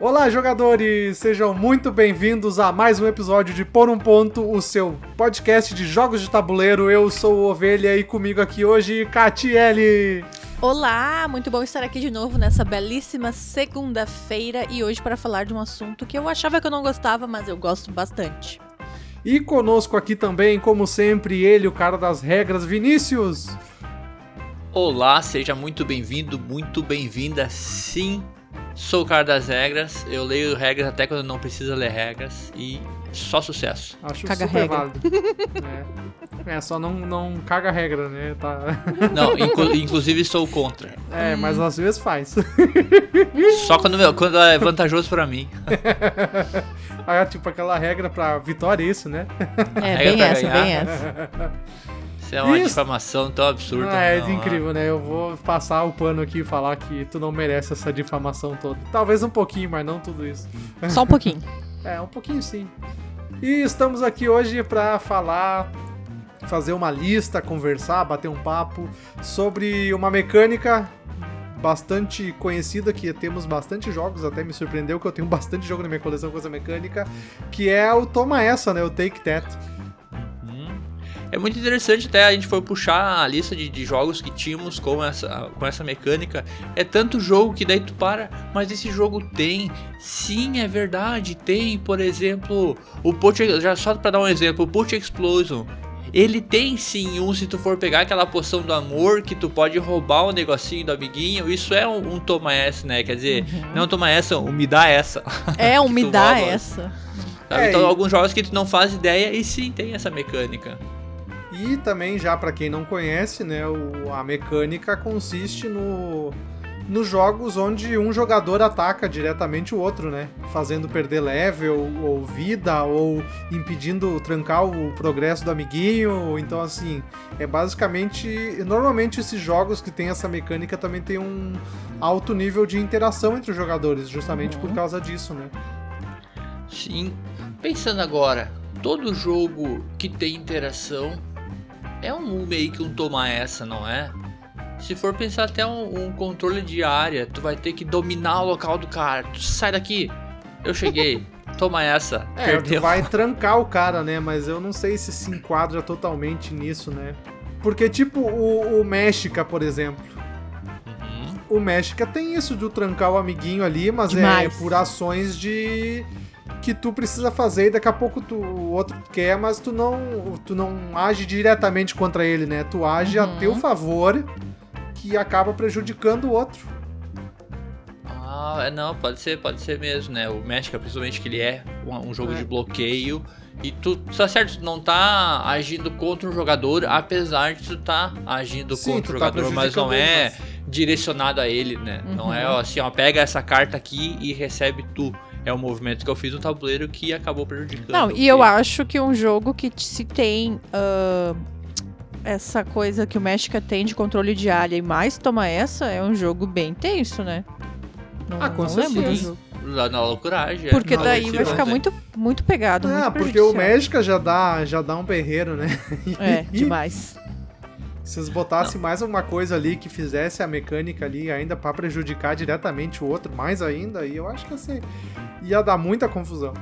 Olá, jogadores! Sejam muito bem-vindos a mais um episódio de Por um Ponto, o seu podcast de jogos de tabuleiro. Eu sou o Ovelha e comigo aqui hoje, Catiele. Olá, muito bom estar aqui de novo nessa belíssima segunda-feira e hoje para falar de um assunto que eu achava que eu não gostava, mas eu gosto bastante. E conosco aqui também, como sempre, ele, o cara das regras, Vinícius. Olá, seja muito bem-vindo, muito bem-vinda. Sim, sou o cara das regras. Eu leio regras até quando não precisa ler regras e só sucesso. Acho Caga super regra. válido. é. É, só não, não caga regra, né? Tá... Não, inclu- inclusive sou contra. É, mas às vezes faz. Só quando, quando é vantajoso pra mim. ah, tipo aquela regra pra vitória, isso, né? É, bem essa, ganhar. bem essa. Isso é uma Isso. difamação tão absurda. Ah, é não, incrível, né? Eu vou passar o pano aqui e falar que tu não merece essa difamação toda. Talvez um pouquinho, mas não tudo isso. Só um pouquinho. É, um pouquinho sim. E estamos aqui hoje pra falar, fazer uma lista, conversar, bater um papo sobre uma mecânica bastante conhecida, que temos bastante jogos, até me surpreendeu que eu tenho bastante jogo na minha coleção com essa mecânica, que é o Toma Essa, né? O Take That. É muito interessante até a gente foi puxar a lista de, de jogos que tínhamos com essa, com essa mecânica. É tanto jogo que daí tu para, mas esse jogo tem. Sim, é verdade, tem, por exemplo, o Put, já só pra dar um exemplo, o Put Explosion. Ele tem sim um, se tu for pegar aquela poção do amor, que tu pode roubar o negocinho do amiguinho, isso é um, um toma essa, né? Quer dizer, não toma essa, um me dá essa. É, um me dá rouba. essa. Sabe? É, então, e- alguns jogos que tu não faz ideia e sim tem essa mecânica. E também, já pra quem não conhece, né, o- a mecânica consiste no nos jogos onde um jogador ataca diretamente o outro, né? Fazendo perder level ou vida ou impedindo trancar o progresso do amiguinho. Então, assim, é basicamente. Normalmente esses jogos que tem essa mecânica também tem um alto nível de interação entre os jogadores, justamente por causa disso, né? Sim. Pensando agora, todo jogo que tem interação é um meio que um toma essa, não é? Se for pensar até um, um controle de área, tu vai ter que dominar o local do cara. Tu sai daqui, eu cheguei, toma essa, É, perdeu. tu vai trancar o cara, né? Mas eu não sei se se enquadra totalmente nisso, né? Porque, tipo, o, o México, por exemplo. Uhum. O México tem isso de trancar o amiguinho ali, mas Demais. é por ações de. Que tu precisa fazer e daqui a pouco tu, o outro quer, mas tu não, tu não age diretamente contra ele, né? Tu age a Uhum. teu favor, que acaba prejudicando o outro. Ah, é, não, pode ser, pode ser mesmo, né? O México, principalmente que ele é um, um jogo É. de bloqueio. E tu, tá certo, tu não tá agindo contra um jogador, apesar de tu tá agindo Sim, contra o tá jogador, mas não é ele, direcionado a ele, né? Não é Uhum. ó, assim, ó, pega essa carta aqui e recebe tu. É um movimento que eu fiz no tabuleiro que acabou prejudicando. Não, e eu acho que um jogo que se tem ah, essa coisa que o México tem de controle de área e mais toma essa, é um jogo bem tenso, né? Não, Ah, com não lembro do certeza. jogo. Lá na loucuragem. Porque é, daí não, vai ficar né? muito, muito pegado, Ah, muito porque o. México já dá, já dá um berreiro, né? É, demais. Se eles botassem mais alguma coisa ali que fizesse a mecânica ali ainda pra prejudicar diretamente o outro, mais ainda, aí eu acho que ser- ia dar muita confusão.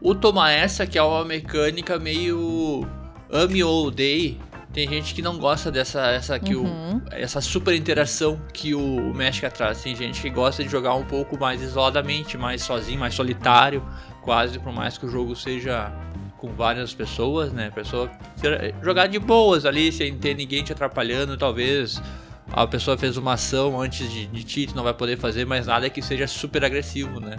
O toma essa, que é uma mecânica meio ame ou odeie. Tem gente que não gosta dessa essa que Uhum. o, essa super interação que o México traz. Tem gente que gosta de jogar um pouco mais isoladamente, mais sozinho, mais solitário, quase por mais que o jogo seja com várias pessoas, né? Pessoa ser- jogar de boas ali, sem ter ninguém te atrapalhando, talvez a pessoa fez uma ação antes de, de ti, tu não vai poder fazer mais nada que seja super agressivo, né?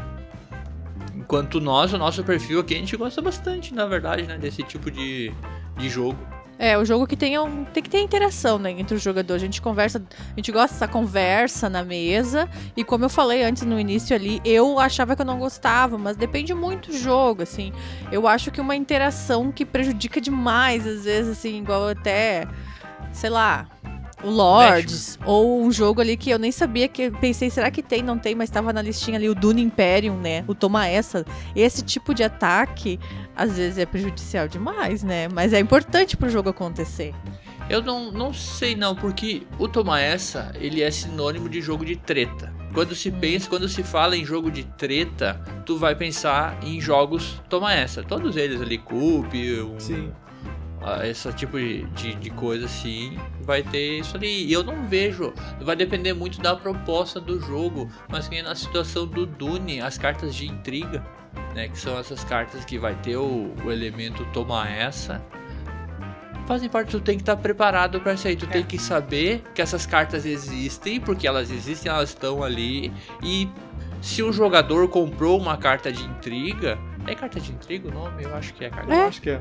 Enquanto nós, o nosso perfil aqui, a gente gosta bastante, na verdade, né? Desse tipo de, de jogo. É, o jogo que tem, um, tem que ter interação, né, entre os jogadores. A gente conversa, a gente gosta dessa conversa na mesa. E como eu falei antes no início ali, eu achava que eu não gostava, mas depende muito do jogo, assim. Eu acho que uma interação que prejudica demais, às vezes, assim, igual até, sei lá, o Lords, ou um jogo ali que eu nem sabia que. Pensei, será que tem? Não tem, mas tava na listinha ali o Dune Imperium, né? O Toma Essa. Esse tipo de ataque, às vezes é prejudicial demais, né? Mas é importante pro jogo acontecer. Eu não, não sei não, porque o Toma Essa, ele é sinônimo de jogo de treta. Quando se pensa, quando se fala em jogo de treta, tu vai pensar em jogos, toma essa, todos eles ali, Coop, um, Sim. Ah, esse tipo de, de, de coisa assim, vai ter isso ali. E eu não vejo, vai depender muito da proposta do jogo, mas que na situação do Dune, as cartas de intriga, né, que são essas cartas que vai ter o, o elemento toma essa. Fazem parte, tu tem que estar preparado para isso aí. Tu tem que saber que essas cartas existem, porque elas existem, elas estão ali. E se o jogador comprou uma carta de intriga. É carta de intriga o nome? Eu acho que é carta Eu acho que é.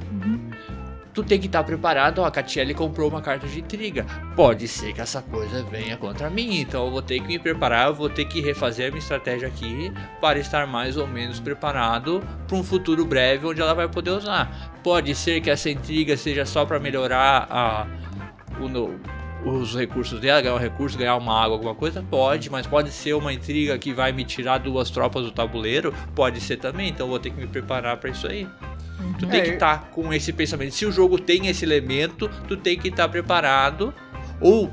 Tu tem que estar preparado, ó, a Catiele comprou uma carta de intriga. Pode ser que essa coisa venha contra mim, então eu vou ter que me preparar, eu vou ter que refazer a minha estratégia aqui para estar mais ou menos preparado para um futuro breve onde ela vai poder usar. Pode ser que essa intriga seja só para melhorar a, o, no- os recursos dela, ganhar um recurso, ganhar uma água, alguma coisa? Pode, mas pode ser uma intriga que vai me tirar duas tropas do tabuleiro? Pode ser também, então eu vou ter que me preparar para isso aí. Tu tem É, que eu- estar com esse pensamento. Se o jogo tem esse elemento, tu tem que estar preparado ou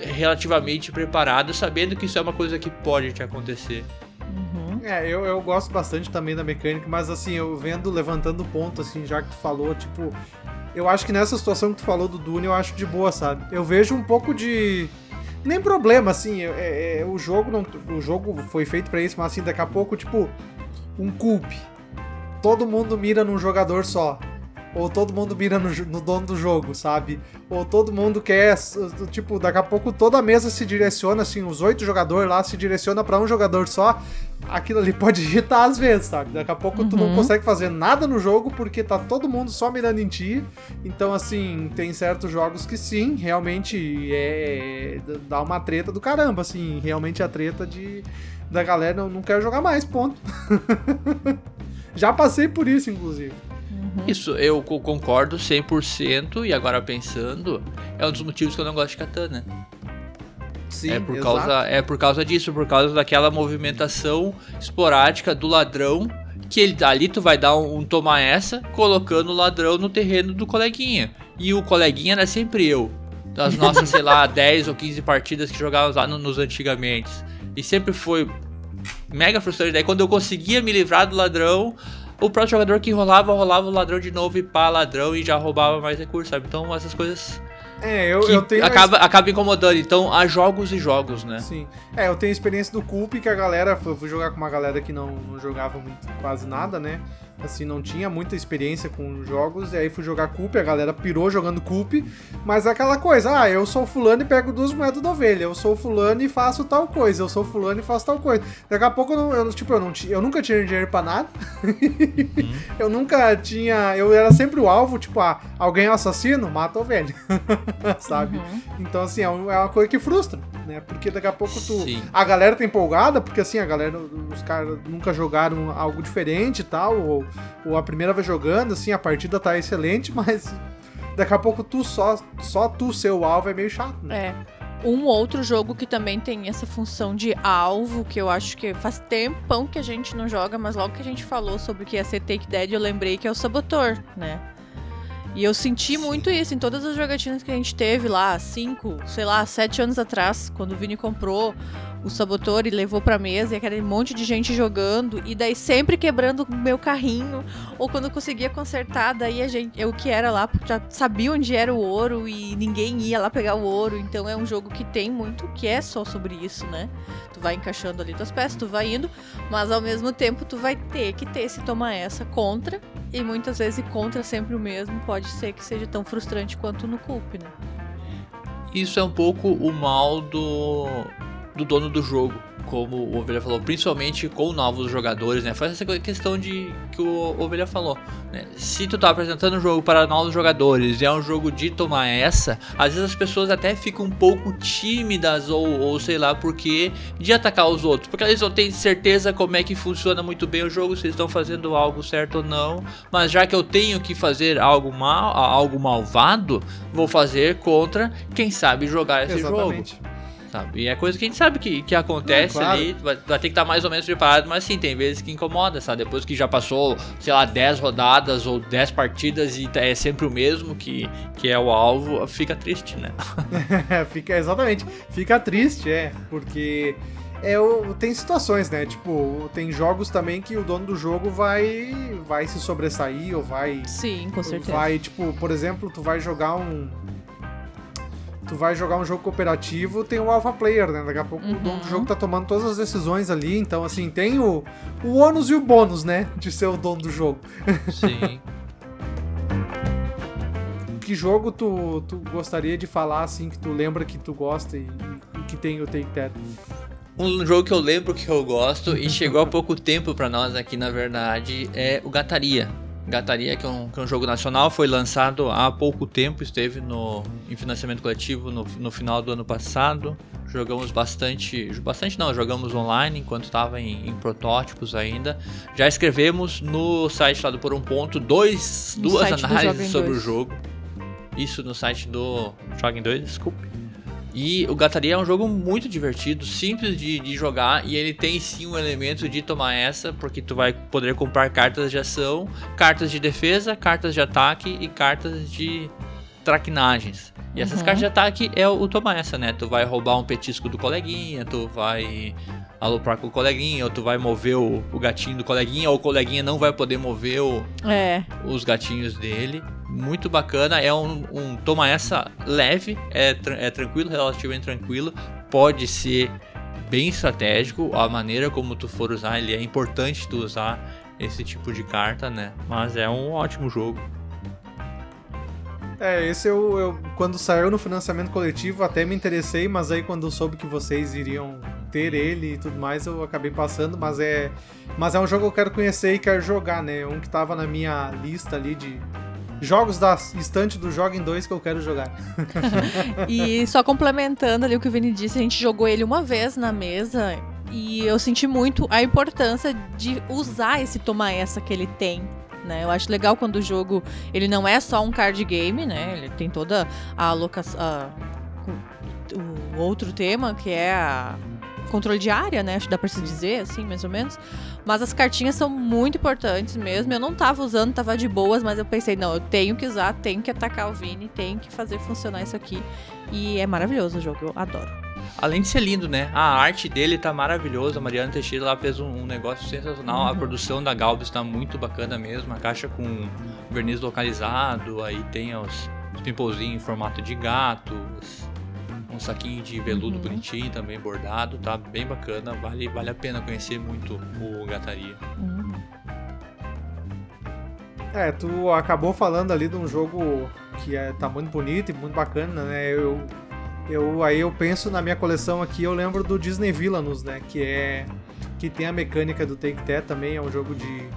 relativamente preparado, sabendo que isso é uma coisa que pode te acontecer. Uhum. É, eu, eu gosto bastante também da mecânica, mas assim, eu vendo, levantando o ponto, assim, já que tu falou, tipo, eu acho que nessa situação que tu falou do Dune, eu acho de boa, sabe? Eu vejo um pouco de. Nem problema, assim, é, é- o jogo não. O jogo foi feito pra isso, mas assim, daqui a pouco, tipo, um culp. Todo mundo mira num jogador só. Ou todo mundo mira no, no dono do jogo, sabe? Ou todo mundo quer. Tipo, daqui a pouco toda a mesa se direciona, assim, os oito jogadores lá se direciona pra um jogador só. Aquilo ali pode irritar às vezes, sabe? Daqui a pouco tu não Uhum. consegue fazer nada no jogo porque tá todo mundo só mirando em ti. Então, assim, tem certos jogos que sim, realmente é. dá uma treta do caramba, assim. Realmente a treta de. Da galera não, não quer jogar mais, ponto. Já passei por isso, inclusive. Isso eu co- concordo 100% e agora pensando, é um dos motivos que eu não gosto de katana. Sim, é por exato. causa é por causa disso, por causa daquela movimentação esporádica do ladrão que ele ali tu vai dar um, um tomar essa colocando o ladrão no terreno do coleguinha. E o coleguinha era sempre eu. Das nossas, sei lá, 10 ou 15 partidas que jogávamos lá no- nos antigamente. E sempre foi mega frustrante. Daí quando eu conseguia me livrar do ladrão, o próximo jogador que rolava, rolava o ladrão de novo e pá, ladrão e já roubava mais recursos, sabe? Então essas coisas É, eu, eu tenho. a acaba, acaba incomodando. Então há jogos e jogos, né? Sim. É, eu tenho experiência do Culp que a galera. Eu fui jogar com uma galera que não, não jogava muito, quase nada, né? Assim, não tinha muita experiência com jogos. E aí fui jogar Culp, a galera pirou jogando Culp. Mas é aquela coisa, ah, eu sou fulano e pego duas moedas da ovelha. Eu sou fulano e faço tal coisa. Eu sou fulano e faço tal coisa. Daqui a pouco eu, não, eu, tipo, eu, não, eu nunca tinha dinheiro pra nada. eu nunca tinha. Eu era sempre o alvo, tipo, ah, alguém é um assassino? Mata a ovelha. Sabe? Uhum. Então, assim, é um- é uma coisa que frustra, né? Porque daqui a pouco tu. Sim. A galera tá empolgada, porque assim, a galera, os caras nunca jogaram algo diferente e tal, ou, ou a primeira vez jogando, assim, a partida tá excelente, mas daqui a pouco tu só, só tu ser o alvo é meio chato, né? É. Um outro jogo que também tem essa função de alvo, que eu acho que faz tempão que a gente não joga, mas logo que a gente falou sobre o que ia ser Take Dead, eu lembrei que é o Sabotor, né? E eu senti muito isso em todas as jogatinas que a gente teve lá, cinco, sei lá, sete anos atrás, quando o Vini comprou o Sabotor e levou pra mesa, e aquele monte de gente jogando, e daí sempre quebrando o meu carrinho, ou quando eu conseguia consertar, daí a gente, eu que era lá, porque já sabia onde era o ouro e ninguém ia lá pegar o ouro, então é um jogo que tem muito que é só sobre isso, né? Tu vai encaixando ali tuas peças, tu vai indo, mas ao mesmo tempo tu vai ter que ter esse toma essa contra, e muitas vezes contra sempre o mesmo, pode ser que seja tão frustrante quanto no Culp, né? Isso é um pouco o mal do, do dono do jogo, como o Ovelha falou, principalmente com novos jogadores, né? Faz essa questão de que o Ovelha falou, né? Se tu tá apresentando um jogo para novos jogadores e é um jogo de tomar essa, às vezes as pessoas até ficam um pouco tímidas ou, ou sei lá, porque de atacar os outros, porque eles não têm certeza como é que funciona muito bem o jogo, se eles estão fazendo algo certo ou não, mas já que eu tenho que fazer algo mal, algo malvado, vou fazer contra quem sabe jogar esse jogo. Sabe? E é coisa que a gente sabe que, que acontece Não, claro. ali, vai, vai ter que estar mais ou menos preparado, mas sim, tem vezes que incomoda, sabe? Depois que já passou, sei lá, 10 rodadas ou 10 partidas e é sempre o mesmo que, que é o alvo, fica triste, né? fica, exatamente. Fica triste, é, porque é o, tem situações, né? Tipo, tem jogos também que o dono do jogo vai vai se sobressair ou vai Sim, com certeza. vai, tipo, por exemplo, tu vai jogar um tu vai jogar um jogo cooperativo, tem o alpha player, né? Daqui a pouco o dono do Uhum. jogo tá tomando todas as decisões ali, então assim, tem o, o ônus e o bônus, né, de ser o dono do jogo. Sim. Que jogo tu, tu gostaria de falar assim que tu lembra que tu gosta e, e que tem o Take That? Um jogo que eu lembro que eu gosto e chegou há pouco tempo pra nós aqui, na verdade, é o Gataria. Gataria, que é, um, que é um jogo nacional, foi lançado há pouco tempo, esteve no, em financiamento coletivo no, no final do ano passado. Jogamos bastante, bastante não, jogamos online enquanto estava em, em protótipos ainda. Já escrevemos no site lá do Por um Ponto dois, No duas do análises sobre Dois. o jogo. Isso no site do Joga em 2, desculpe. E o Gataria é um jogo muito divertido, simples de, de jogar e ele tem sim um elemento de tomar essa, porque tu vai poder comprar cartas de ação, cartas de defesa, cartas de ataque e cartas de traquinagens. E essas Uhum. cartas de ataque é o, o tomar essa, né? Tu vai roubar um petisco do coleguinha, tu vai aloprar com o coleguinha, ou tu vai mover o, o gatinho do coleguinha, ou o coleguinha não vai poder mover o, É, os gatinhos dele. Muito bacana, é um, um toma essa leve, é, é tranquilo, relativamente tranquilo. Pode ser bem estratégico, a maneira como tu for usar, ele é importante tu usar esse tipo de carta, né? Mas é um ótimo jogo. É, esse eu, eu quando saiu no financiamento coletivo até me interessei, mas aí quando eu soube que vocês iriam ter ele e tudo mais, eu acabei passando, mas é mas é um jogo que eu quero conhecer e quero jogar, né? Um que tava na minha lista ali de jogos da estante do Joga em 2 que eu quero jogar. E só complementando ali o que o Vini disse, a gente jogou ele uma vez na mesa e eu senti muito a importância de usar esse toma essa que ele tem. Né? Eu acho legal quando o jogo ele não é só um card game, né? Ele tem toda a alocação, o outro tema que é a controle de área, né? Acho que dá pra se dizer assim, mais ou menos. Mas as cartinhas são muito importantes mesmo. Eu não tava usando, tava de boas, mas eu pensei, não, eu tenho que usar, tenho que atacar o Vini, tenho que fazer funcionar isso aqui. E é maravilhoso o jogo, eu adoro. Além de ser lindo, né? A arte dele tá maravilhosa. A Mariana Teixeira lá fez um, um negócio sensacional. A Uhum. produção da Galbis tá muito bacana mesmo. A caixa com verniz localizado. Aí tem os, os pimpolzinhos em formato de gato. os- Um saquinho de veludo Uhum. bonitinho também bordado. Tá bem bacana. Vale, vale a pena conhecer muito o Gataria. Hum. É, tu acabou falando ali de um jogo que é, tá muito bonito e muito bacana, né? Eu, eu aí eu penso na minha coleção aqui, eu lembro do Disney Villainous, né? Que é que tem a mecânica do Take That também, é um jogo de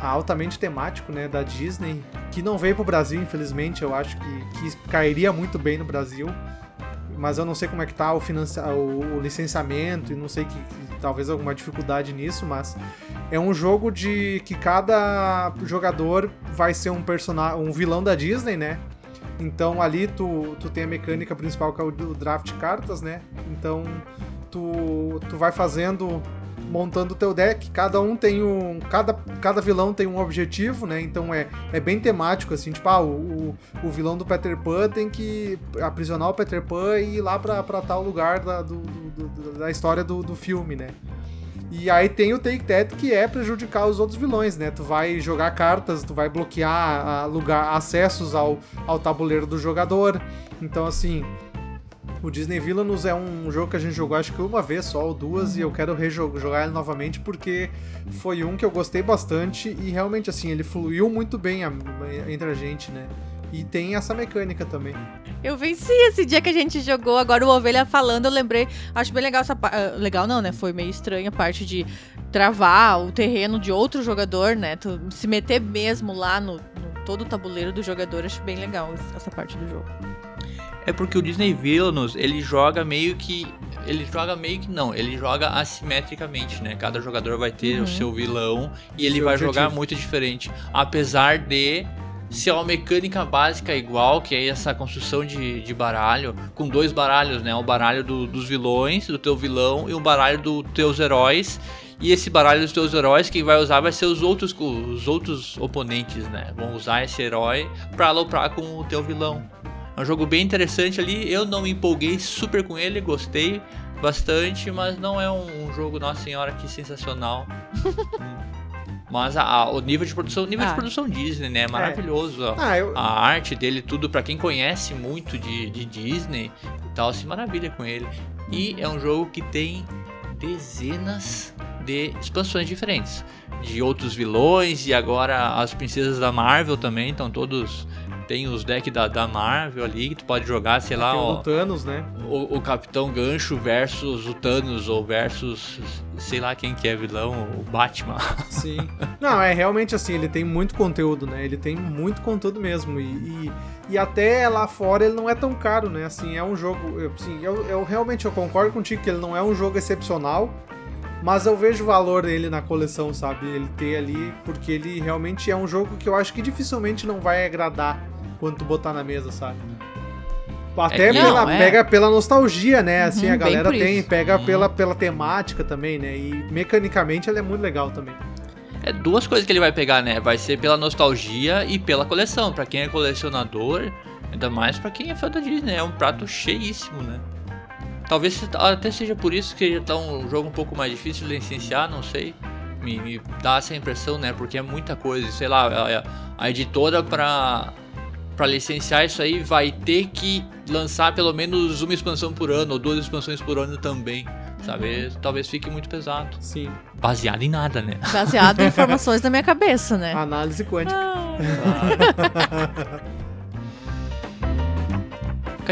altamente temático, né, da Disney, que não veio pro Brasil, infelizmente, eu acho que, que cairia muito bem no Brasil. Mas eu não sei como é que tá o, financia o, o licenciamento e não sei que, que talvez alguma dificuldade nisso, mas é um jogo de que cada jogador vai ser um personagem, um vilão da Disney, né? Então ali tu, tu tem a mecânica principal que é o draft cartas, né? Então tu, tu vai fazendo montando o teu deck, cada um tem um. Cada, cada vilão tem um objetivo, né? Então é, é bem temático, assim, tipo, ah, o, o, o vilão do Peter Pan tem que aprisionar o Peter Pan e ir lá pra, pra tal lugar da, do, do- da história do, do filme, né? E aí tem o Take That que é prejudicar os outros vilões, né? Tu vai jogar cartas, tu vai bloquear ah, lugar, acessos ao, ao tabuleiro do jogador. Então, assim, o Disney Villainous é um jogo que a gente jogou acho que uma vez só ou duas e eu quero rejogar ele novamente porque foi um que eu gostei bastante e realmente, assim, ele fluiu muito bem a- entre a gente, né? E tem essa mecânica também. Eu venci esse dia que a gente jogou, agora o Ovelha falando, eu lembrei. Acho bem legal essa parte. legal não, né? Foi meio estranha a parte de travar o terreno de outro jogador, né? Tu se meter mesmo lá no, no todo o tabuleiro do jogador. Acho bem legal essa parte do jogo. É porque o Disney Villainous, ele joga meio que. Ele joga meio que não, ele joga assimetricamente, né? Cada jogador vai ter Uhum. o seu vilão e ele Seu vai objetivo. jogar muito diferente. Apesar de ser uma mecânica básica igual, que é essa construção de, de baralho, com dois baralhos, né? O baralho do- dos vilões, do teu vilão, e um baralho dos teus heróis. E esse baralho dos teus heróis, quem vai usar vai ser os outros, os outros oponentes, né? Vão usar esse herói pra aloprar com o teu vilão. É um jogo bem interessante ali. Eu não me empolguei super com ele, gostei. bastante, mas não é um, um jogo, nossa senhora, que sensacional. mas a, a, o nível de produção, nível Ah. de produção Disney, né? É maravilhoso. ó. Ah, eu, A arte dele, tudo, pra quem conhece muito de, de Disney e tal, se maravilha com ele. E é um jogo que tem dezenas de expansões diferentes. De outros vilões e agora as princesas da Marvel também estão todos. Tem os decks da, da Marvel ali que tu pode jogar, sei lá, tem o ó, Thanos, né? o, o Capitão Gancho versus o Thanos ou versus sei lá quem que é vilão, o Batman. Sim. Não, é realmente assim, ele tem muito conteúdo, né? Ele tem muito conteúdo mesmo. E, e, e até lá fora ele não é tão caro, né? Assim, é um jogo. Assim, eu, eu realmente eu concordo contigo que ele não é um jogo excepcional. Mas eu vejo o valor dele na coleção, sabe? Ele ter ali, porque ele realmente é um jogo que eu acho que dificilmente não vai agradar quando tu botar na mesa, sabe? Até É, pela, não, é. pega pela nostalgia, né? Assim, Uhum, a bem galera tem, isso. pega Uhum. pela, pela temática também, né? E mecanicamente ele é muito legal também. É duas coisas que ele vai pegar, né? Vai ser pela nostalgia e pela coleção. Pra quem é colecionador, ainda mais pra quem é fã da Disney, é um prato cheíssimo, né? Talvez até seja por isso que tá um jogo um pouco mais difícil de licenciar, não sei. Me, me dá essa impressão, né? Porque é muita coisa. Sei lá, a, a editora pra, pra licenciar isso aí vai ter que lançar pelo menos uma expansão por ano, ou duas expansões por ano também. Sabe? Talvez fique muito pesado. Sim. Baseado em nada, né? Baseado em informações da minha cabeça, né? Análise quântica.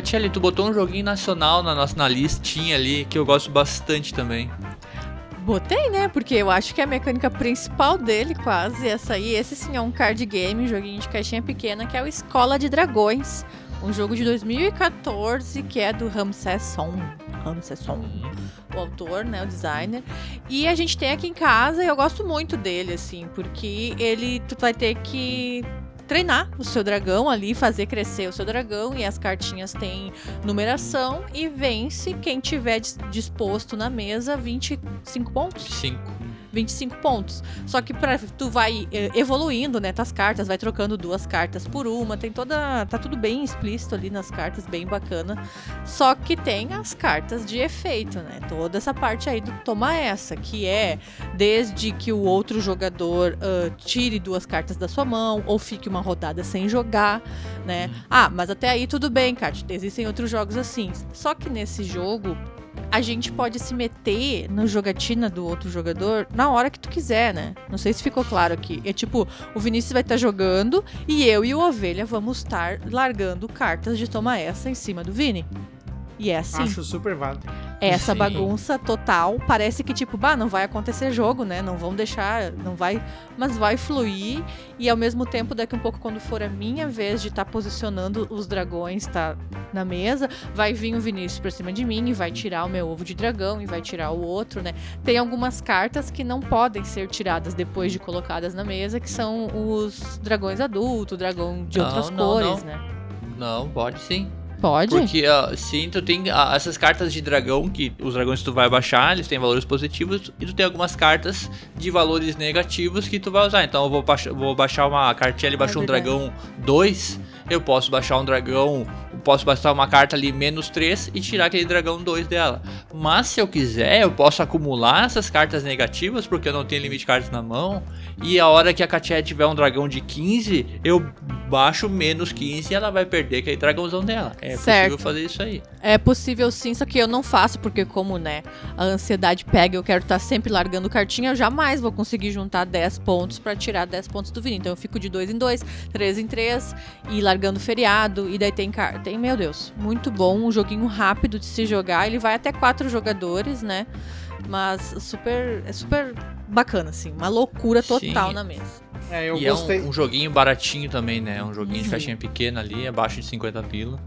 Catiele, tu botou um joguinho nacional na nossa na listinha ali que eu gosto bastante também. Botei, né? Porque eu acho que a mecânica principal dele, quase, essa aí. Esse sim é um card game, um joguinho de caixinha pequena, que é o Escola de Dragões. Um jogo de 2014 que é do Ramsés Son. Ramsés Son, o autor, né? O designer. E a gente tem aqui em casa e eu gosto muito dele, assim, porque ele. Tu vai ter que treinar o seu dragão ali, fazer crescer o seu dragão e as cartinhas têm numeração e vence quem tiver dis- disposto na mesa 25 pontos. Cinco. 25 pontos. Só que pra, tu vai eh, evoluindo, né, tuas cartas, vai trocando duas cartas por uma, tem toda, tá tudo bem explícito ali nas cartas, bem bacana. Só que tem as cartas de efeito, né? Toda essa parte aí do toma essa, que é desde que o outro jogador ah, tire duas cartas da sua mão ou fique uma rodada sem jogar, né? Ah, mas até aí tudo bem, Kat. Existem outros jogos assim. Só que nesse jogo a gente pode se meter no jogatina do outro jogador na hora que tu quiser, né? Não sei se ficou claro aqui. É tipo, o Vinícius vai estar jogando e eu e o Ovelha vamos estar largando cartas de toma essa em cima do Vini. E é assim. Acho super válido. Essa Sim. bagunça total. Parece que, tipo, bah, não vai acontecer jogo, né? Não vão deixar, não vai. Mas vai fluir. E ao mesmo tempo, daqui um pouco, quando for a minha vez de estar posicionando os dragões, tá na mesa, vai vir o Vinícius pra cima de mim e vai tirar o meu ovo de dragão e vai tirar o outro, né? Tem algumas cartas que não podem ser tiradas depois de colocadas na mesa, que são os dragões adultos, dragão de Não, outras não, cores, não. né? Não, pode sim. Pode? Porque ah, sim, tu tem ah, essas cartas de dragão, que os dragões que tu vai baixar, eles têm valores positivos, e tu tem algumas cartas de valores negativos que tu vai usar. Então eu vou, baixar- vou baixar uma cartinha, ele baixou um É verdade. dragão 2, eu posso baixar um dragão, posso baixar uma carta ali menos 3 e tirar aquele dragão 2 dela. Mas se eu quiser, eu posso acumular essas cartas negativas, porque eu não tenho limite de cartas na mão, e a hora que a Katia tiver um dragão de 15, eu baixo menos 15 e ela vai perder aquele dragãozão dela. É Certo. possível fazer isso aí. É possível sim, só que eu não faço, porque como, né, a ansiedade pega, eu quero estar sempre largando cartinha, eu jamais vou conseguir juntar 10 pontos pra tirar 10 pontos do Vini. Então eu fico de 2 em 2, 3 em 3 e largando feriado. E daí tem car- tem, meu Deus, muito bom, um joguinho rápido de se jogar. Ele vai até quatro jogadores, né? Mas super é super bacana assim, uma loucura total Sim. na mesa. É, eu e gostei. é um, um joguinho baratinho também, né? Um joguinho de caixinha pequena ali, abaixo de 50 pila.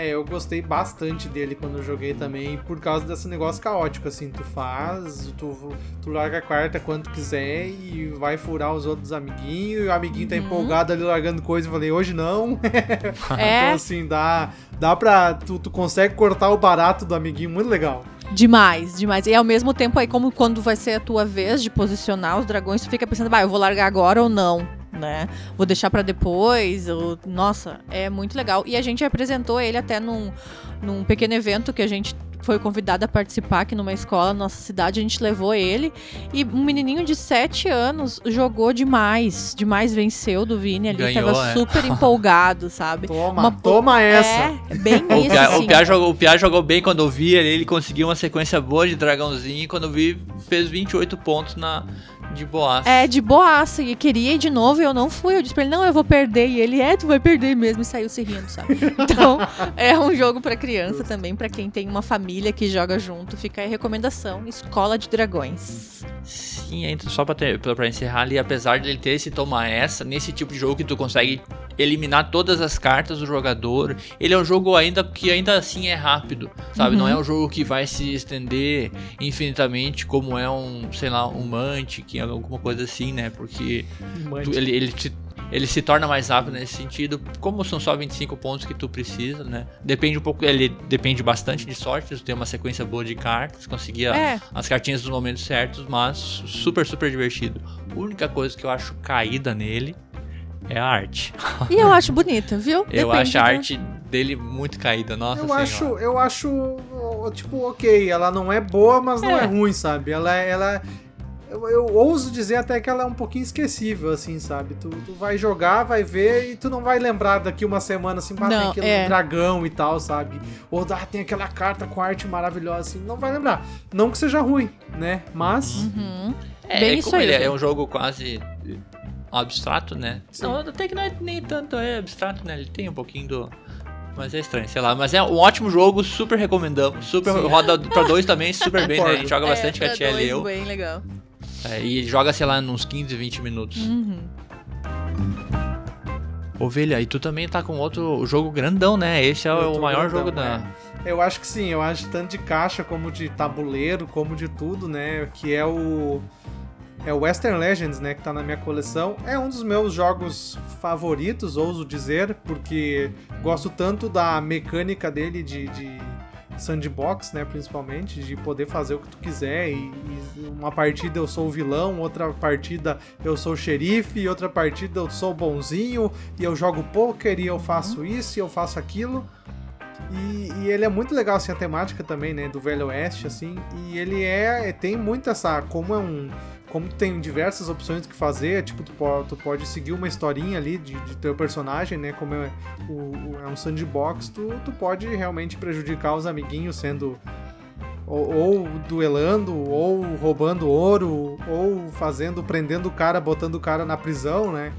É, eu gostei bastante dele quando eu joguei também, por causa desse negócio caótico, assim, tu faz, tu, tu larga a quarta quando quiser e vai furar os outros amiguinhos, e o amiguinho tá Uhum. empolgado ali largando coisa, eu falei, hoje não. então, É assim, dá, dá pra, tu, tu consegue cortar o barato do amiguinho, muito legal. Demais, demais. E ao mesmo tempo aí, como quando vai ser a tua vez de posicionar os dragões, tu fica pensando, vai, eu vou largar agora ou não, né? Vou deixar pra depois. Ou... Nossa, é muito legal. E a gente apresentou ele até num, num pequeno evento que a gente foi convidado a participar aqui numa escola na nossa cidade, a gente levou ele. E um menininho de 7 anos jogou demais, demais venceu do Vini ali, Ganhou, tava é. super empolgado, sabe? Toma, Uma- toma essa. É, bem O isso, Pia, assim. o, Pia jogou, o Pia jogou bem quando eu vi ele, ele conseguiu uma sequência boa de dragãozinho e quando eu vi fez 28 pontos na, de boaça. É, de boaça, e queria ir de novo e eu não fui. Eu disse pra ele, não, eu vou perder. E ele, é, tu vai perder mesmo, e saiu se rindo, sabe? Então, é um jogo pra criança também, pra quem tem uma família que joga junto. Fica aí a recomendação, Escola de Dragões. Sim, entra só pra, ter, pra, pra encerrar ali, apesar de ele ter esse toma essa, nesse tipo de jogo que tu consegue eliminar todas as cartas do jogador, ele é um jogo ainda que ainda assim é rápido, sabe? Não é um jogo que vai se estender infinitamente como é um, sei lá, um Mantic, alguma coisa assim, né? Porque tu- ele, ele, te- ele se torna mais rápido nesse sentido, como são só 25 pontos que tu precisa, né? Depende um pouco, ele depende bastante de sorte, tu tem uma sequência boa de cartas, conseguir É. as cartinhas nos momentos certos, mas super, super divertido. A única coisa que eu acho caída nele é a arte. E eu acho bonita, viu? Eu Depende acho a do- arte dele muito caída, nossa Eu senhora. acho, eu acho, tipo, ok, ela não é boa, mas não é, É. ruim, sabe? Ela, ela eu, eu ouso dizer até que ela é um pouquinho esquecível, assim, sabe? Tu, tu vai jogar, vai ver e tu não vai lembrar daqui uma semana, assim, ah, tem aquele é. dragão e tal, sabe? Ou ah, tem aquela carta com arte maravilhosa, assim, não vai lembrar. Não que seja ruim, né? Mas, Uhum. É, Bem é isso como aí, ele é, é um jogo quase abstrato, né? Sim. Não, até que não é nem tanto é abstrato, né? Ele tem um pouquinho do. Mas é estranho, sei lá. Mas é um ótimo jogo, super recomendamos. Super Sim. roda pra dois também, super bem, né? A gente joga bastante com a Tia e eu. Bem legal. É, e joga, sei lá, uns 15, 20 minutos. Uhum. Ovelha, e tu também tá com outro jogo grandão, né? Esse é Eu o maior grandão, jogo da. é. Eu acho que sim, eu acho tanto de caixa como de tabuleiro, como de tudo, né? Que é o. É o Western Legends, né? Que tá na minha coleção. É um dos meus jogos favoritos, ouso dizer, porque gosto tanto da mecânica dele de, de sandbox, né? Principalmente, de poder fazer o que tu quiser. E, e uma partida eu sou o vilão, outra partida eu sou o xerife, e outra partida eu sou bonzinho, e eu jogo poker, e eu faço isso, e eu faço aquilo. E, e ele é muito legal, assim, a temática também, né, do Velho Oeste, assim, e ele é, tem muito essa, como é um, como tem diversas opções que fazer, tipo, tu, tu pode seguir uma historinha ali de, de teu personagem, né, como é, o- é um sandbox, tu, tu pode realmente prejudicar os amiguinhos sendo ou, ou duelando, ou roubando ouro, ou fazendo, prendendo o cara, botando o cara na prisão, né,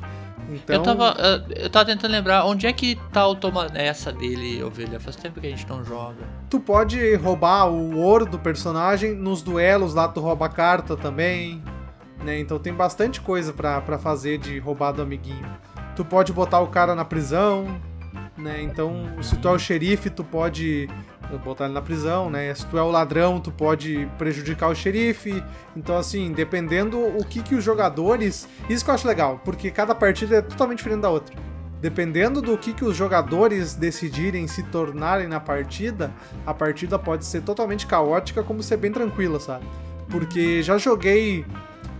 então... Eu tava. Eu, tava tentando lembrar onde é que tá o toma essa dele, ovelha. Faz tempo que a gente não joga. Tu pode roubar o ouro do personagem nos duelos lá, tu rouba a carta também, né? Então tem bastante coisa pra fazer de roubar do amiguinho. Tu pode botar o cara na prisão, né? Então, se tu é o xerife, tu pode botar ele na prisão, né? Se tu é o ladrão, tu pode prejudicar o xerife. Então, assim, dependendo o que que os jogadores... Isso que eu acho legal, porque cada partida é totalmente diferente da outra. Dependendo do que, que os jogadores decidirem se tornarem na partida, a partida pode ser totalmente caótica, como ser bem tranquila, sabe? Porque já joguei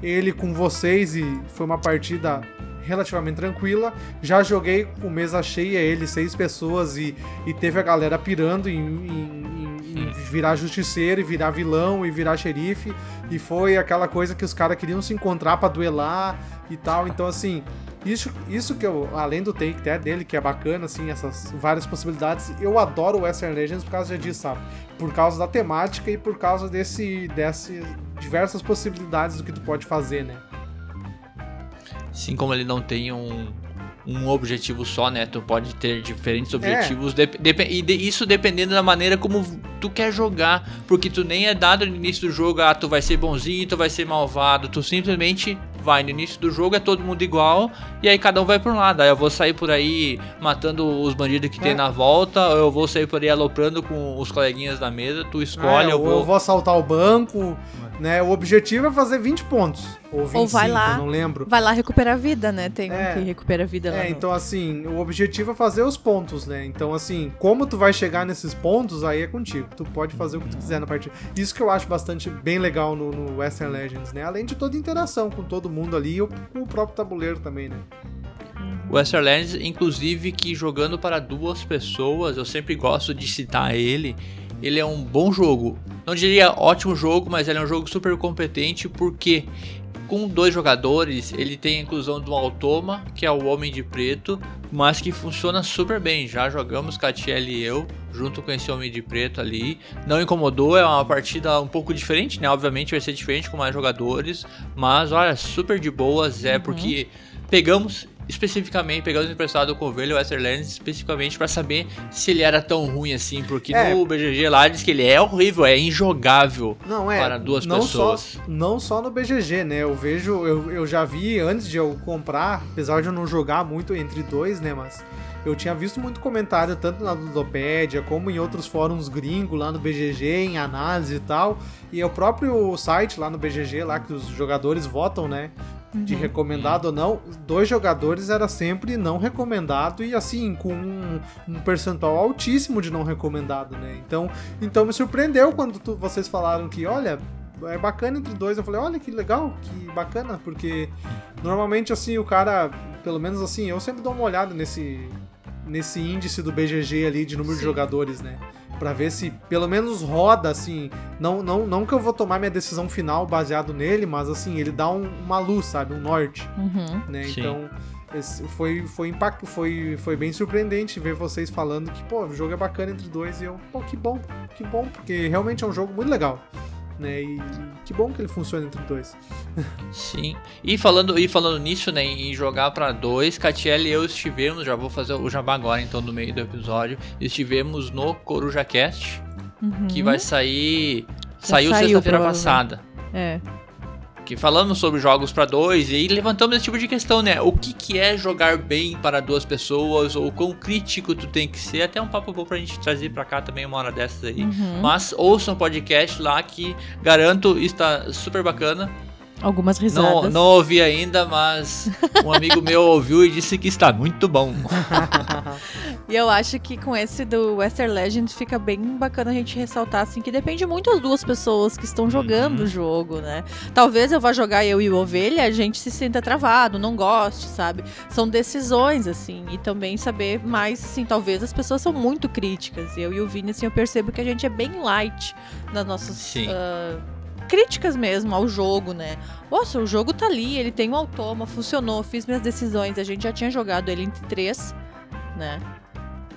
ele com vocês e foi uma partida relativamente tranquila. Já joguei com mesa cheia ele, seis pessoas, e, e teve a galera pirando em, em- em- em virar justiceiro, e virar vilão, e virar xerife. E foi aquela coisa que os caras queriam se encontrar pra duelar e tal. Então, assim, isso, isso que eu, além do take até dele, que é bacana, assim, essas várias possibilidades, eu adoro Western Legends por causa disso, sabe? Por causa da temática e por causa desse, desse diversas possibilidades do que tu pode fazer, né? Assim como ele não tem um, um objetivo só, né? Tu pode ter diferentes É. objetivos. dep- dep- e de- isso dependendo da maneira como tu quer jogar. Porque tu nem é dado no início do jogo, ah, tu vai ser bonzinho, tu vai ser malvado. Tu simplesmente vai no início do jogo, é todo mundo igual. E aí cada um vai por um lado. Aí eu vou sair por aí matando os bandidos que tem É. na volta. Ou eu vou sair por aí aloprando com os coleguinhas da mesa. Tu escolhe, É, eu ou vou. eu vou assaltar o banco, né? O objetivo é fazer 20 pontos. Ou 25, Ou vai lá. eu não lembro. Vai lá recuperar a vida, né? Tem É. um que recupera a vida lá. É, no- então assim, o objetivo é fazer os pontos, né? Então assim, como tu vai chegar nesses pontos, aí é contigo. Tu pode fazer o que tu quiser na partida. Isso que eu acho bastante bem legal no, no Western Legends, né? Além de toda a interação com todo mundo ali e com o próprio tabuleiro também, né? Westerlands, inclusive, que jogando para duas pessoas, eu sempre gosto de citar ele. Ele é um bom jogo. Não diria ótimo jogo, mas ele é um jogo super competente porque com dois jogadores ele tem a inclusão do Automa, que é o Homem de Preto, mas que funciona super bem. Já jogamos Catiel e eu junto com esse Homem de Preto ali. Não incomodou, é uma partida um pouco diferente, né? Obviamente vai ser diferente com mais jogadores, mas olha, super de boas, é uhum. porque pegamos especificamente, pegando emprestado com o Velho Westerlands, especificamente para saber se ele era tão ruim assim, porque é. no BGG lá diz que ele é horrível, é injogável não, é, para duas não pessoas. Só, não só no BGG, né? Eu vejo, eu, eu já vi antes de eu comprar, apesar de eu não jogar muito entre dois, né? Mas eu tinha visto muito comentário tanto na Ludopédia como em outros fóruns gringos lá no BGG, em análise e tal. E o próprio site lá no BGG, lá que os jogadores votam, né? de uhum. recomendado ou não, dois jogadores era sempre não recomendado e assim, com um, um, percentual altíssimo de não recomendado, né? Então, então me surpreendeu quando tu, vocês falaram que, olha, é bacana entre dois. Eu falei, olha que legal, que bacana, porque normalmente assim o cara, pelo menos assim, eu sempre dou uma olhada nesse nesse índice do BGG ali de número Sim. de jogadores, né? para ver se pelo menos roda assim. Não, não, não que eu vou tomar minha decisão final baseado nele, mas assim, ele dá um, uma luz, sabe? Um norte. Uhum. Né? Então. Esse foi, foi impacto, foi, foi bem surpreendente ver vocês falando que, pô, o jogo é bacana entre dois e eu, pô, que bom, que bom, porque realmente é um jogo muito legal né? E que bom que ele funciona entre dois. Sim. E falando, e falando nisso, né, em jogar para dois, Catiel e eu estivemos, já vou fazer o jabá agora então no meio do episódio, estivemos no Coruja Cast, uhum. que vai sair saiu, saiu sexta-feira passada. É que falamos sobre jogos para dois e levantamos esse tipo de questão, né? O que, que é jogar bem para duas pessoas ou quão crítico tu tem que ser? Até um papo bom pra gente trazer para cá também uma hora dessas aí. Uhum. Mas ouça um podcast lá que garanto está super bacana. Algumas risadas. Não, não ouvi ainda, mas um amigo meu ouviu e disse que está muito bom. e eu acho que com esse do Western Legends fica bem bacana a gente ressaltar assim que depende muito das duas pessoas que estão jogando uhum. o jogo, né? Talvez eu vá jogar eu e o Ovelha, a gente se sinta travado, não goste, sabe? São decisões assim e também saber mais assim, talvez as pessoas são muito críticas. Eu e o Vini assim eu percebo que a gente é bem light nas nossas Sim. Uh, críticas mesmo ao jogo, né? Nossa, o jogo tá ali, ele tem um automa, funcionou, fiz minhas decisões. A gente já tinha jogado ele entre três, né?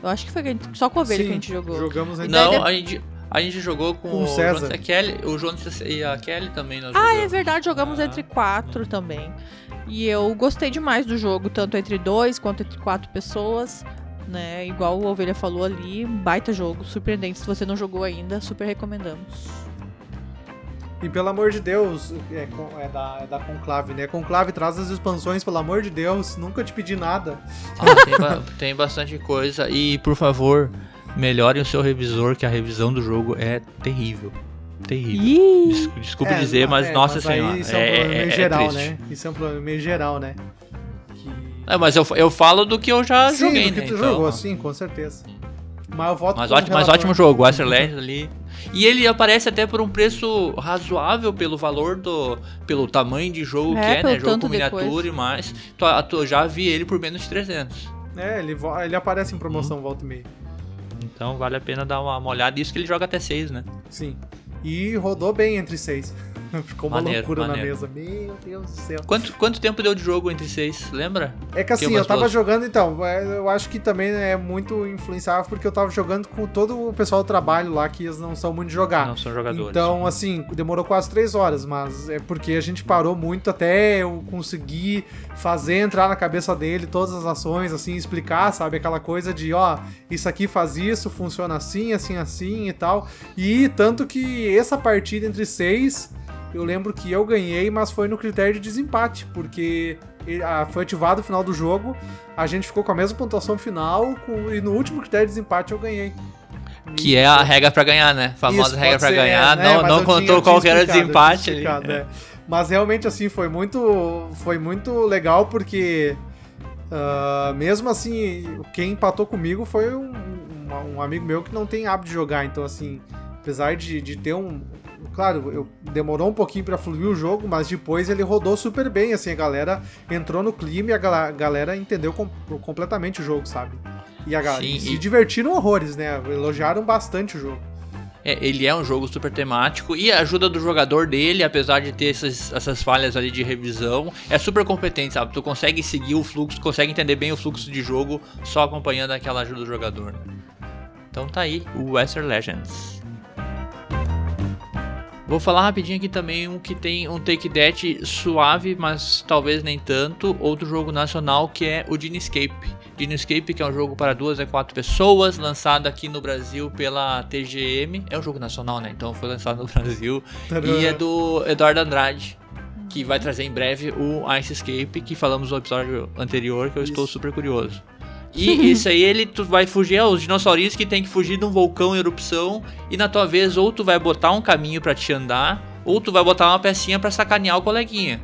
Eu acho que foi só com a ovelha Sim, que a gente jogou. Jogamos entre Não, a gente. A gente jogou com, com o César. e a Kelly, o Jonas e a Kelly também. Nós ah, é verdade, jogamos ah. entre quatro também. E eu gostei demais do jogo, tanto entre dois quanto entre quatro pessoas. Né? Igual o Ovelha falou ali, baita jogo, surpreendente. Se você não jogou ainda, super recomendamos. E pelo amor de Deus, é, é, da, é da Conclave, né? Conclave traz as expansões, pelo amor de Deus, nunca te pedi nada. Ah, tem, ba tem bastante coisa. E por favor, melhorem o seu revisor, que a revisão do jogo é terrível terrível. desculpa é, dizer, mas é, nossa mas senhora. Isso é um problema meio é, é geral, né? Isso é um problema meio geral, né? Que... É, mas eu, eu falo do que eu já sim, joguei, do que né? tu então... jogou, sim, com certeza. Mas eu voto mas, ótimo, mas ótimo jogo, ali. E ele aparece até por um preço razoável pelo valor do. pelo tamanho de jogo é, que é, né? Jogo com miniatura depois. e mais. Tu, tu, já vi ele por menos de 300. É, ele, ele aparece em promoção uhum. volta e meia. Então vale a pena dar uma, uma olhada. Isso que ele joga até 6, né? Sim. E rodou bem entre 6. Ficou uma maneiro, loucura maneiro. na mesa. Meu Deus do céu. Quanto, quanto tempo deu de jogo entre seis? Lembra? É que assim, que eu tava jogando, então. É, eu acho que também é muito influenciável porque eu tava jogando com todo o pessoal do trabalho lá que eles não são muito de jogar. Não são jogadores. Então, assim, demorou quase três horas, mas é porque a gente parou muito até eu conseguir fazer entrar na cabeça dele todas as ações, assim, explicar, sabe? Aquela coisa de, ó, isso aqui faz isso, funciona assim, assim, assim e tal. E tanto que essa partida entre seis eu lembro que eu ganhei, mas foi no critério de desempate, porque foi ativado o final do jogo, a gente ficou com a mesma pontuação final, e no último critério de desempate eu ganhei. Que é a regra para ganhar, né? Famosa Isso, regra para ganhar, né? não, não contou qual era o desempate. ali. É. Mas realmente assim foi muito, foi muito legal porque uh, mesmo assim quem empatou comigo foi um, um, um, amigo meu que não tem hábito de jogar, então assim apesar de, de ter um, claro, eu, demorou um pouquinho para fluir o jogo, mas depois ele rodou super bem, assim, a galera entrou no clima e a galera entendeu com, completamente o jogo, sabe? E a galera se divertiram horrores, né? Elogiaram bastante o jogo. é, ele é um jogo super temático e a ajuda do jogador dele, apesar de ter essas, essas falhas ali de revisão, é super competente, sabe? Tu consegue seguir o fluxo, consegue entender bem o fluxo de jogo só acompanhando aquela ajuda do jogador. Né? Então tá aí o Western Legends. Vou falar rapidinho aqui também um que tem um take that suave, mas talvez nem tanto. Outro jogo nacional que é o Dinescape. Dinescape, que é um jogo para duas a quatro pessoas, lançado aqui no Brasil pela TGM. É um jogo nacional, né? Então foi lançado no Brasil. E é do Eduardo Andrade. Que vai trazer em breve o Ice Escape, que falamos no episódio anterior, que eu Isso. estou super curioso. E isso aí, ele tu vai fugir, é os dinossaurinhos que tem que fugir de um vulcão em erupção. E na tua vez, ou tu vai botar um caminho para te andar, ou tu vai botar uma pecinha para sacanear o coleguinha.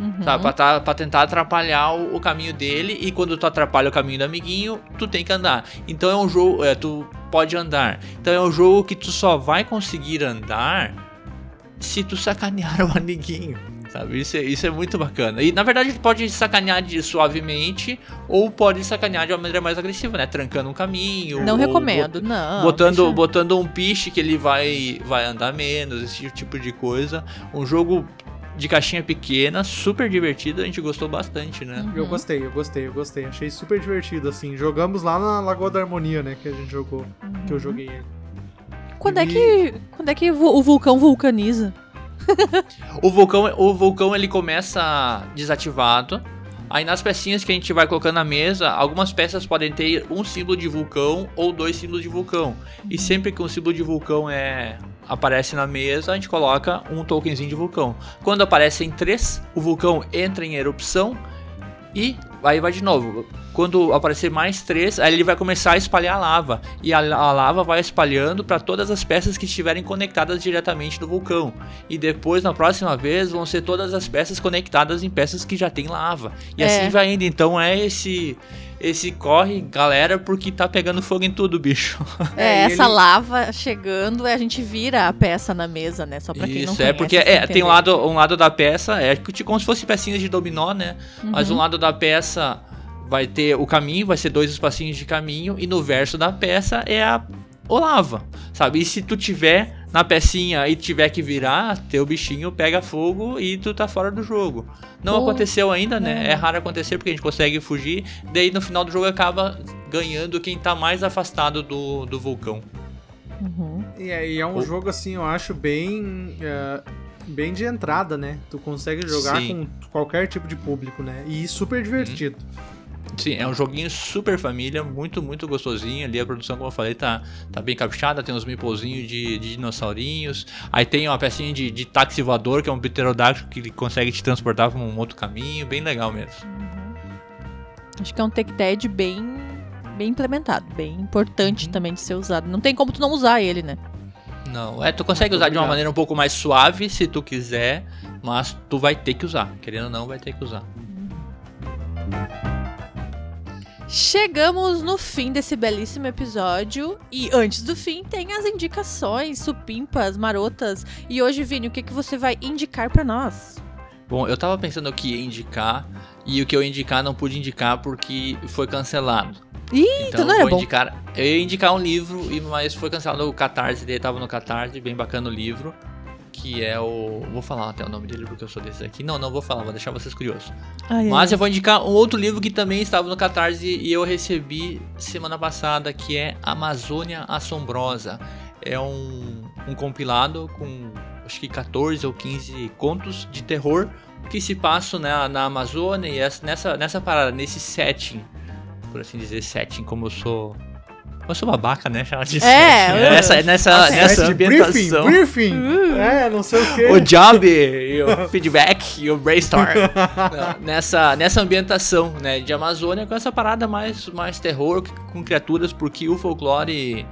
Uhum. Sabe? Pra, tá, pra tentar atrapalhar o, o, caminho dele. E quando tu atrapalha o caminho do amiguinho, tu tem que andar. Então é um jogo. É, tu pode andar. Então é um jogo que tu só vai conseguir andar se tu sacanear o amiguinho. Sabe? Isso é, isso é muito bacana. E na verdade pode sacanear de suavemente ou pode sacanear de uma maneira mais agressiva, né? Trancando um caminho. Não recomendo, bot não. Botando, deixa... botando um piche que ele vai, vai andar menos, esse tipo de coisa. Um jogo de caixinha pequena, super divertido, a gente gostou bastante, né? Uhum. Eu gostei, eu gostei, eu gostei. Achei super divertido, assim. Jogamos lá na Lagoa da Harmonia, né? Que a gente jogou. Uhum. Que eu uhum. joguei ele. Quando e... é que. Quando é que o vulcão vulcaniza? o vulcão, o vulcão ele começa desativado. Aí nas pecinhas que a gente vai colocando na mesa, algumas peças podem ter um símbolo de vulcão ou dois símbolos de vulcão. E sempre que um símbolo de vulcão é aparece na mesa, a gente coloca um tokenzinho de vulcão. Quando aparecem três, o vulcão entra em erupção e aí vai de novo. Quando aparecer mais três, aí ele vai começar a espalhar lava. E a, a lava vai espalhando para todas as peças que estiverem conectadas diretamente no vulcão. E depois, na próxima vez, vão ser todas as peças conectadas em peças que já tem lava. E é. assim vai indo. Então é esse esse corre, galera, porque tá pegando fogo em tudo, bicho. É, essa ele... lava chegando, a gente vira a peça na mesa, né? Só pra quem Isso, não conhece. é porque é, tem um lado, um lado da peça, é como se fosse pecinhas de dominó, né? Uhum. Mas um lado da peça vai ter o caminho, vai ser dois espacinhos de caminho, e no verso da peça é a Olava, sabe? E se tu tiver na pecinha e tiver que virar, teu bichinho pega fogo e tu tá fora do jogo. Não oh, aconteceu ainda, né? É. é raro acontecer porque a gente consegue fugir, daí no final do jogo acaba ganhando quem tá mais afastado do, do vulcão. Uhum. E, é, e é um oh. jogo assim, eu acho bem. Uh, bem de entrada, né? Tu consegue jogar Sim. com qualquer tipo de público, né? E super divertido. Uhum. Sim, é um joguinho super família, muito, muito gostosinho. Ali a produção, como eu falei, tá, tá bem caprichada. Tem uns meeplezinhos de, de dinossaurinhos. Aí tem uma pecinha de, de táxi voador, que é um pterodáctilo que consegue te transportar para um outro caminho. Bem legal mesmo. Uhum. Acho que é um tech dead bem, bem implementado, bem importante uhum. também de ser usado. Não tem como tu não usar ele, né? Não, é, tu consegue usar de uma maneira um pouco mais suave se tu quiser, mas tu vai ter que usar. Querendo ou não, vai ter que usar. Chegamos no fim desse belíssimo episódio e antes do fim tem as indicações, supimpas, marotas. E hoje, Vini, o que, que você vai indicar para nós? Bom, eu tava pensando o que ia indicar e o que eu ia indicar não pude indicar porque foi cancelado. Ih, então, então não é bom. Indicar, eu ia indicar um livro, mas foi cancelado o Catarse dele, tava no Catarse, bem bacana o livro que é o. Vou falar até o nome dele porque eu sou desse aqui. Não, não vou falar, vou deixar vocês curiosos. Ai, Mas ai. eu vou indicar um outro livro que também estava no Catarse e eu recebi semana passada, que é Amazônia Assombrosa. É um, um compilado com acho que 14 ou 15 contos de terror que se passam na, na Amazônia e nessa, nessa parada, nesse setting, por assim dizer, setting, como eu sou eu sou babaca, né? Chamar de é, uh, nessa, nessa, nessa ambientação. Briefing, briefing. Uh. É, não sei o quê. O job, o feedback, o brainstorm. nessa, nessa ambientação, né? De Amazônia, com essa parada mais, mais terror, com criaturas, porque o folclore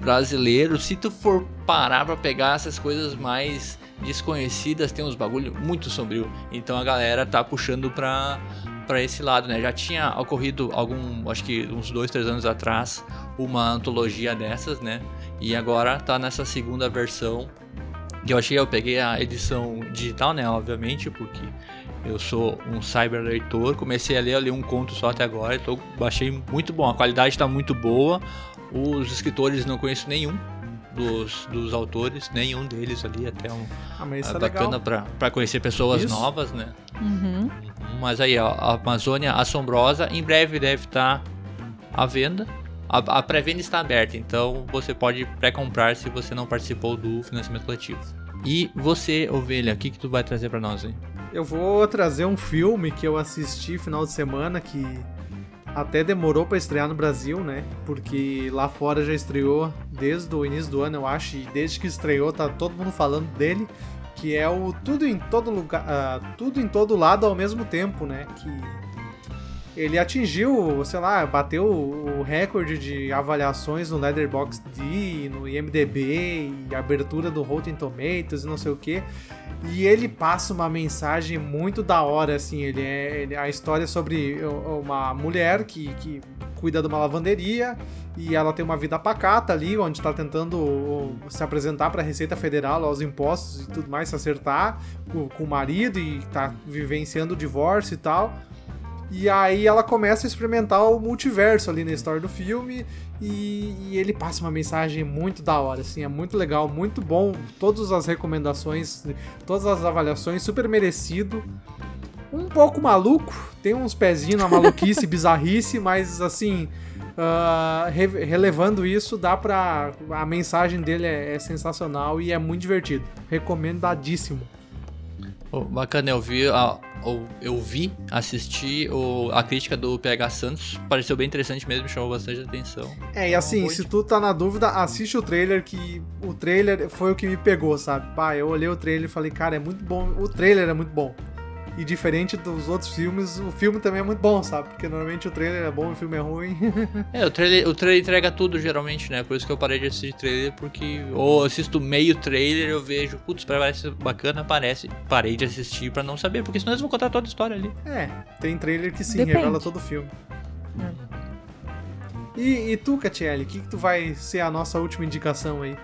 brasileiro, se tu for parar pra pegar essas coisas mais desconhecidas, tem uns bagulho muito sombrio. Então a galera tá puxando pra, para esse lado, né? Já tinha ocorrido algum, acho que uns dois, três anos atrás, uma antologia dessas, né? E agora tá nessa segunda versão. Que eu achei, eu peguei a edição digital, né? Obviamente, porque eu sou um cyber leitor. Comecei a ler, um conto só até agora. Então, achei muito bom. A qualidade está muito boa. Os escritores não conheço nenhum. Dos, dos autores, nenhum deles ali, até um Ah, mas isso é é bacana pra conhecer pessoas Isso. novas, né? Uhum. Mas aí, ó, a Amazônia Assombrosa em breve deve estar à venda. A, a pré-venda está aberta, então você pode pré-comprar se você não participou do financiamento coletivo. E você, Ovelha, o que, que tu vai trazer pra nós aí? Eu vou trazer um filme que eu assisti final de semana que até demorou pra estrear no Brasil, né? Porque lá fora já estreou desde o início do ano, eu acho, e desde que estreou tá todo mundo falando dele, que é o Tudo em Todo Lugar, ah, Tudo em Todo Lado ao mesmo tempo, né? Que ele atingiu, sei lá, bateu o recorde de avaliações no Letterboxd, no IMDb e abertura do Rotten Tomatoes e não sei o que. E ele passa uma mensagem muito da hora, assim. Ele é ele- a história é sobre uma mulher que, que cuida de uma lavanderia e ela tem uma vida pacata ali, onde está tentando se apresentar para a Receita Federal, aos impostos e tudo mais, se acertar com, com o marido e tá vivenciando o divórcio e tal. E aí ela começa a experimentar o multiverso ali na história do filme e, e ele passa uma mensagem muito da hora, assim, é muito legal, muito bom, todas as recomendações, todas as avaliações, super merecido. Um pouco maluco, tem uns pezinhos na maluquice, bizarrice, mas assim, ah, re- relevando isso, dá pra. A mensagem dele é, é sensacional e é muito divertido. Recomendadíssimo. Ô, bacana, eu vi, a, o- eu vi, assisti o- a crítica do PH Santos, pareceu bem interessante mesmo, chamou bastante atenção. É, e assim, se tu tá na dúvida, assiste o trailer, que o trailer foi o que me pegou, sabe? Pá, eu olhei o trailer e falei, cara, é muito bom. O trailer é muito bom. E diferente dos outros filmes, o filme também é muito bom, sabe? Porque normalmente o trailer é bom e o filme é ruim. É, o trailer, o trailer entrega tudo geralmente, né? Por isso que eu parei de assistir trailer, porque ou eu assisto meio trailer, eu vejo, putz, parece bacana, parece. Parei de assistir pra não saber, porque senão eles vão contar toda a história ali. é, tem trailer que sim, Depende. revela todo o filme. E, e tu, Catiele, o que, que tu vai ser a nossa última indicação aí?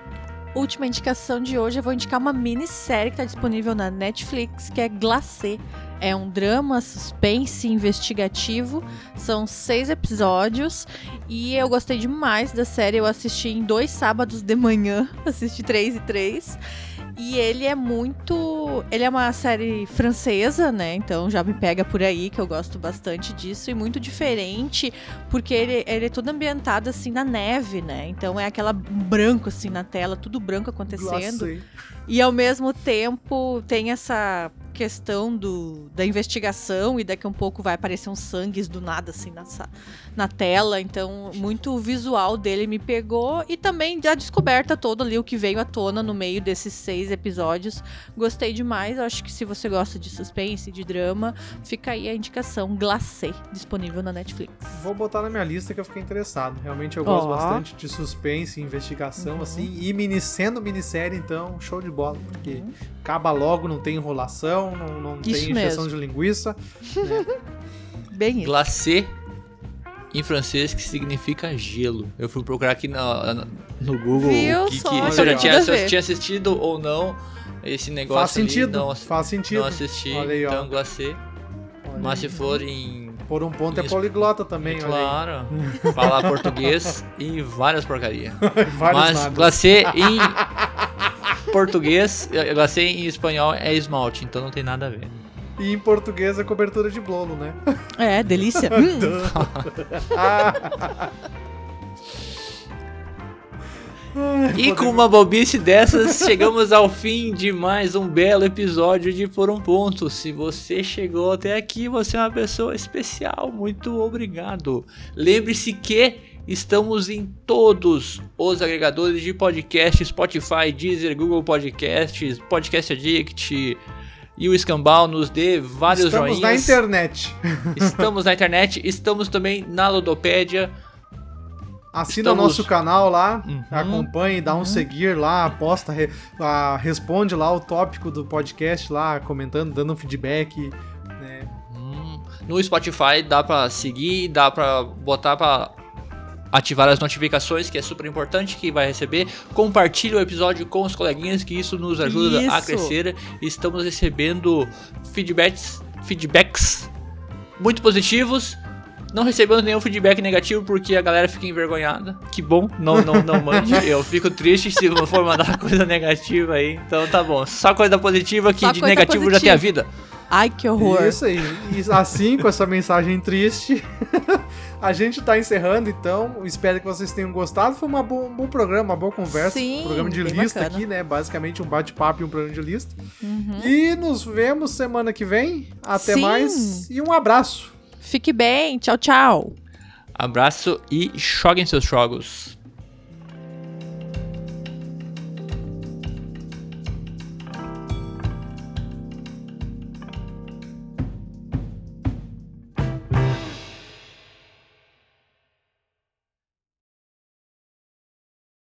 Última indicação de hoje, eu vou indicar uma minissérie que está disponível na Netflix, que é Glacé. É um drama, suspense, investigativo. São seis episódios e eu gostei demais da série. Eu assisti em dois sábados de manhã, assisti três e três. E ele é muito. Ele é uma série francesa, né? Então já me pega por aí, que eu gosto bastante disso. E muito diferente, porque ele, ele é todo ambientado assim na neve, né? Então é aquela branco assim na tela, tudo branco acontecendo. Glacê. E ao mesmo tempo tem essa questão do, da investigação e daqui a um pouco vai aparecer uns sangues do nada assim na, na tela. Então, muito o visual dele me pegou e também a descoberta toda ali, o que veio à tona no meio desses seis episódios. Gostei demais. Acho que se você gosta de suspense, de drama, fica aí a indicação Glacé, disponível na Netflix. Vou botar na minha lista que eu fiquei interessado. Realmente eu gosto Ó. bastante de suspense e investigação, Uhum. assim. E mini, sendo minissérie, então, show de bola. Porque acaba logo, não tem enrolação, não, não tem injeção de linguiça. Bem isso. Glacé em francês que significa gelo. Eu fui procurar aqui na- na- no Google Viu o que, só? que se eu já tinha, se eu tinha assistido ou não esse negócio Faz ali. sentido, Não, faz sentido. não assisti, Olha aí, ó. então glacê. Olha Mas aí. se for em Por um ponto é poliglota também, olha Claro. Falar português e várias porcaria. aí. Vários Mas nadas. glacê em português, glacê em espanhol é esmalte, então não tem nada a ver. E em português é cobertura de blolo, né? É, delícia. Hum. E com uma bobice dessas, chegamos ao fim de mais um belo episódio de Por um Ponto. Se você chegou até aqui, você é uma pessoa especial. Muito obrigado. Lembre-se que estamos em todos os agregadores de podcast: Spotify, Deezer, Google Podcasts, Podcast Addict. E o Escambau nos dê vários Estamos joinhas. na internet. Estamos na internet, estamos também na Ludopédia. Assina Estamos- o nosso canal lá, Uhum. acompanhe, dá um seguir lá, posta, re- ah, responde lá o tópico do podcast lá, comentando, dando um feedback. né? Hum, no Spotify dá pra seguir, dá pra botar pra ativar as notificações, que é super importante, que vai receber. Compartilhe o episódio com os coleguinhas, que isso nos ajuda a Isso. crescer. Estamos recebendo feedbacks, feedbacks muito positivos. Não recebemos nenhum feedback negativo porque a galera fica envergonhada. Que bom, não, não, não mande. Eu fico triste se for mandar coisa negativa aí. Então tá bom. Só coisa positiva que Só de negativo já positiva. tem a vida. Ai, que horror. Isso aí. E assim, com essa mensagem triste, a gente tá encerrando, então. Espero que vocês tenham gostado. Foi uma bo- um bom programa, uma boa conversa. Sim, um programa de lista bacana. aqui, né? Basicamente um bate-papo e um programa de lista. Uhum. E nos vemos semana que vem. Até Sim. mais e um abraço. Fique bem. Tchau, tchau. Abraço e joguem seus jogos.